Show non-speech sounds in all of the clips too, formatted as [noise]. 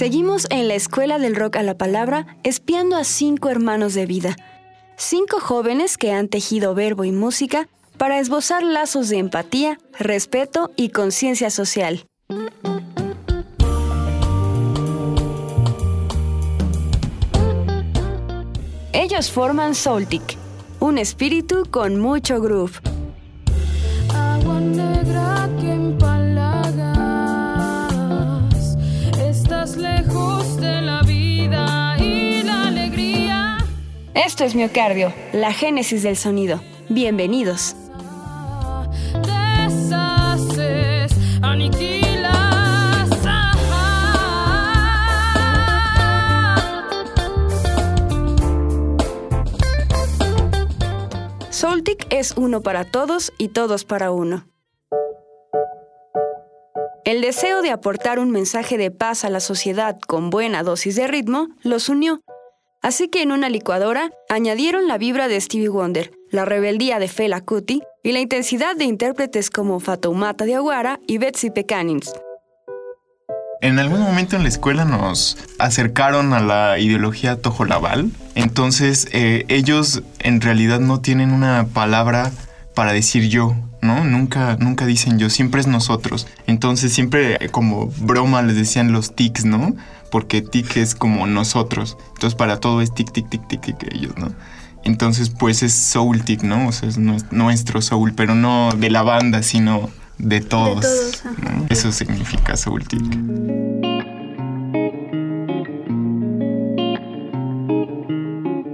Seguimos en la Escuela del Rock a la Palabra espiando a cinco hermanos de vida. Cinco jóvenes que han tejido verbo y música para esbozar lazos de empatía, respeto y conciencia social. Ellos forman Soltic, un espíritu con mucho groove. Esto es Miocardio, la génesis del sonido. Bienvenidos. Soltic es uno para todos y todos para uno. El deseo de aportar un mensaje de paz a la sociedad con buena dosis de ritmo los unió. Así que en una licuadora añadieron la vibra de Stevie Wonder, la rebeldía de Fela Kuti y la intensidad de intérpretes como Fatoumata Diawara y Betsy Pecanins. En algún momento en la escuela nos acercaron a la ideología tojolabal. Entonces eh, ellos en realidad no tienen una palabra para decir yo, ¿no? Nunca, nunca dicen yo, siempre es nosotros. Entonces siempre como broma les decían los tics, ¿no? Porque tic es como nosotros. Entonces para todo es tic, tic, tic, tic, tic ellos, ¿no? Entonces pues es soul tic, ¿no? O sea, es nues- nuestro soul, pero no de la banda, sino de todos. todos. Eso significa soul tic.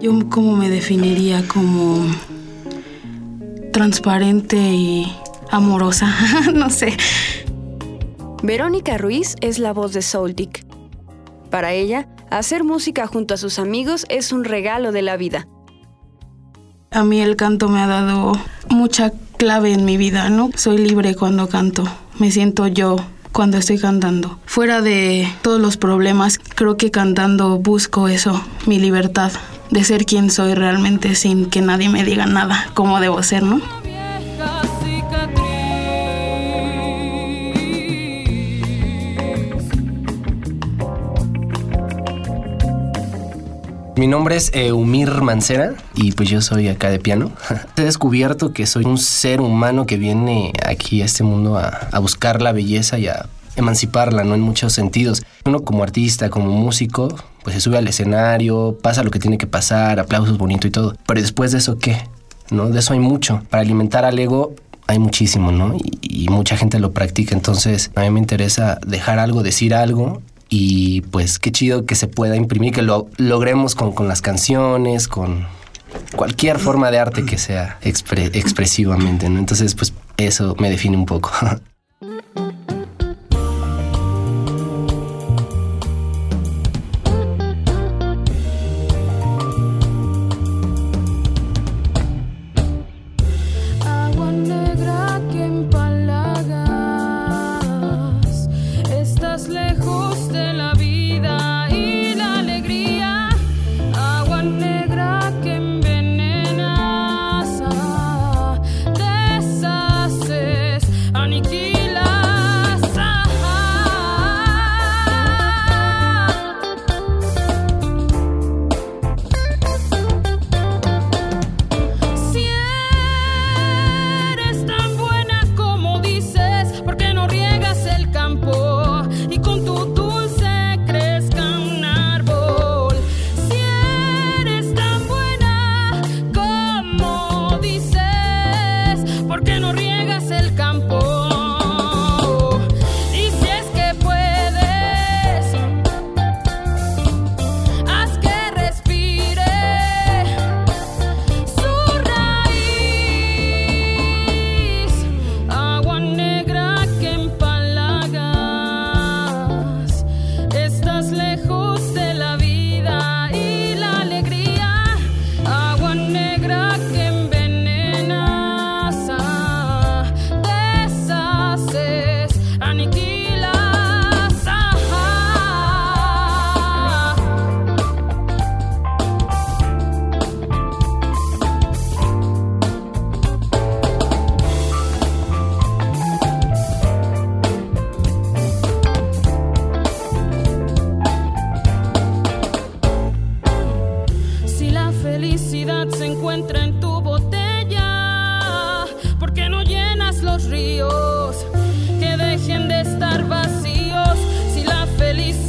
Yo como me definiría como transparente y amorosa, [laughs] no sé. Verónica Ruiz es la voz de Soltic. Para ella, hacer música junto a sus amigos es un regalo de la vida. A mí el canto me ha dado mucha clave en mi vida, ¿no? Soy libre cuando canto, me siento yo cuando estoy cantando. Fuera de todos los problemas, creo que cantando busco eso, mi libertad de ser quien soy realmente sin que nadie me diga nada, cómo debo ser, ¿no? Mi nombre es Eumir Mancera y pues yo soy acá de piano. [laughs] He descubierto que soy un ser humano que viene aquí a este mundo a, a buscar la belleza y a emanciparla, ¿no? En muchos sentidos. Uno como artista, como músico, pues se sube al escenario, pasa lo que tiene que pasar, aplausos bonito y todo. Pero después de eso, ¿qué? ¿No? De eso hay mucho. Para alimentar al ego hay muchísimo, ¿no? Y, y mucha gente lo practica. Entonces, a mí me interesa dejar algo, decir algo y pues qué chido que se pueda imprimir, que lo logremos con, con las canciones, con cualquier forma de arte que sea expre- expresivamente, ¿no? Entonces, pues eso me define un poco. [laughs] felicidad se encuentra en tu botella. porque no llenas los ríos que dejen de estar vacíos si la felicidad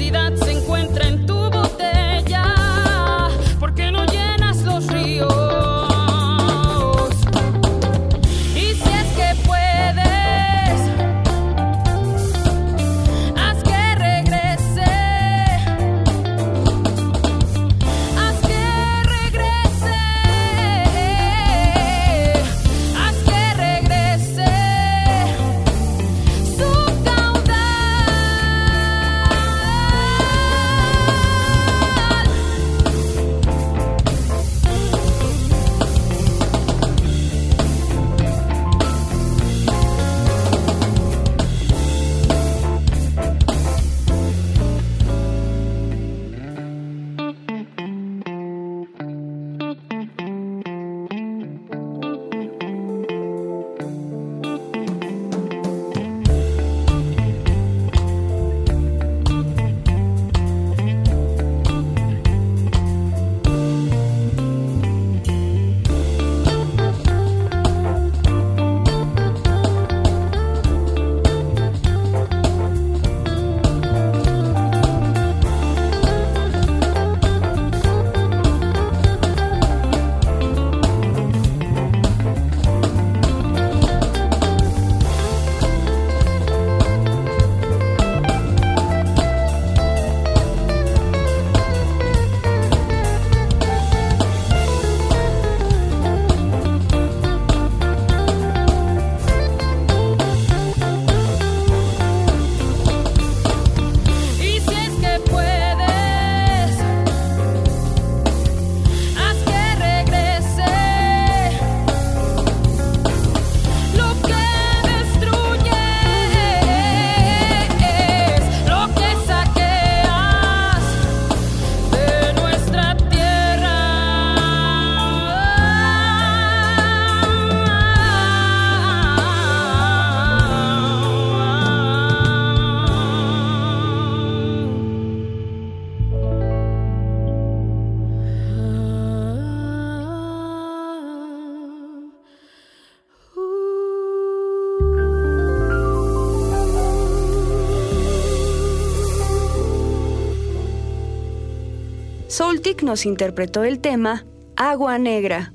Soultic nos interpretó el tema Agua Negra.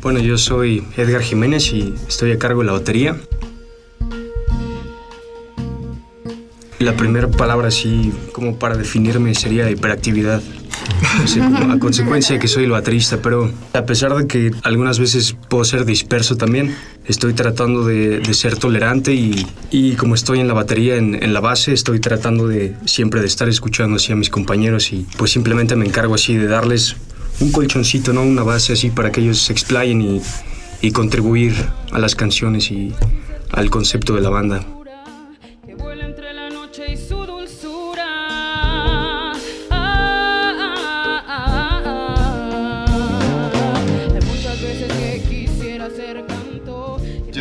Bueno, yo soy Edgar Jiménez y estoy a cargo de la batería. La primera palabra así como para definirme sería hiperactividad. [laughs] A consecuencia de que soy el baterista, pero a pesar de que algunas veces puedo ser disperso también, estoy tratando de, de ser tolerante y, y, como estoy en la batería, en, en, la base, estoy tratando de siempre de estar escuchando así a mis compañeros y pues simplemente me encargo así de darles un colchoncito, ¿no? Una base así para que ellos se explayen y, y contribuir a las canciones y al concepto de la banda.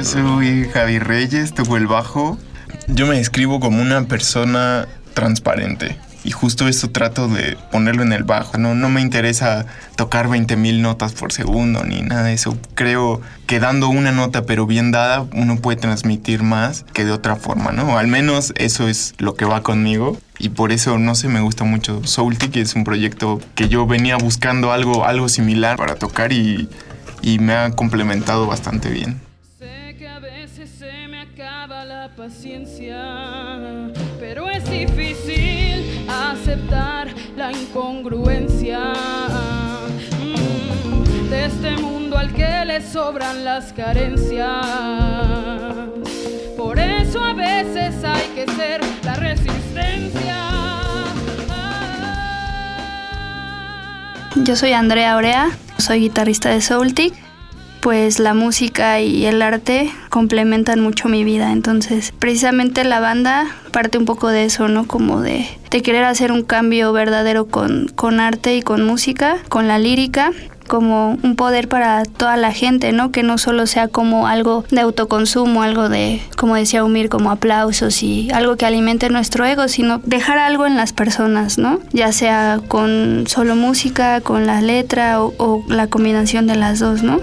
Yo soy Javi Reyes, tuvo el bajo. Yo me describo como una persona transparente. Y justo esto trato de ponerlo en el bajo. No, no me interesa tocar 20.000 notas por segundo ni nada de eso. Creo que dando una nota pero bien dada uno puede transmitir más que de otra forma, ¿no? Al menos eso es lo que va conmigo. Y por eso, no sé, me gusta mucho Soultic. Es un proyecto que yo venía buscando algo, algo similar para tocar y, y me ha complementado bastante bien. Paciencia, pero es difícil aceptar la incongruencia mm, de este mundo al que le sobran las carencias. Por eso a veces hay que ser la resistencia. Yo soy Andrea Orea, soy guitarrista de Soultic pues la música y el arte complementan mucho mi vida. Entonces, precisamente la banda parte un poco de eso, ¿no? Como de, querer hacer un cambio verdadero con, con arte y con música, con la lírica como un poder para toda la gente, ¿no? Que no solo sea como algo de autoconsumo, algo de, como decía Umir, como aplausos y algo que alimente nuestro ego, sino dejar algo en las personas, ¿no? Ya sea con solo música, con la letra o la combinación de las dos, ¿no?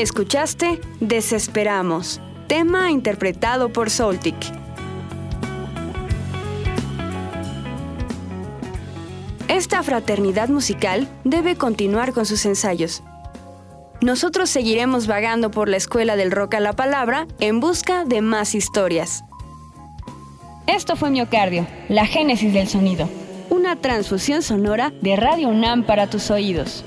Escuchaste Desesperamos, tema interpretado por Soltic. Esta fraternidad musical debe continuar con sus ensayos. Nosotros seguiremos vagando por la escuela del rock a la palabra en busca de más historias. Esto fue Miocardio, la génesis del sonido. Una transfusión sonora de Radio UNAM para tus oídos.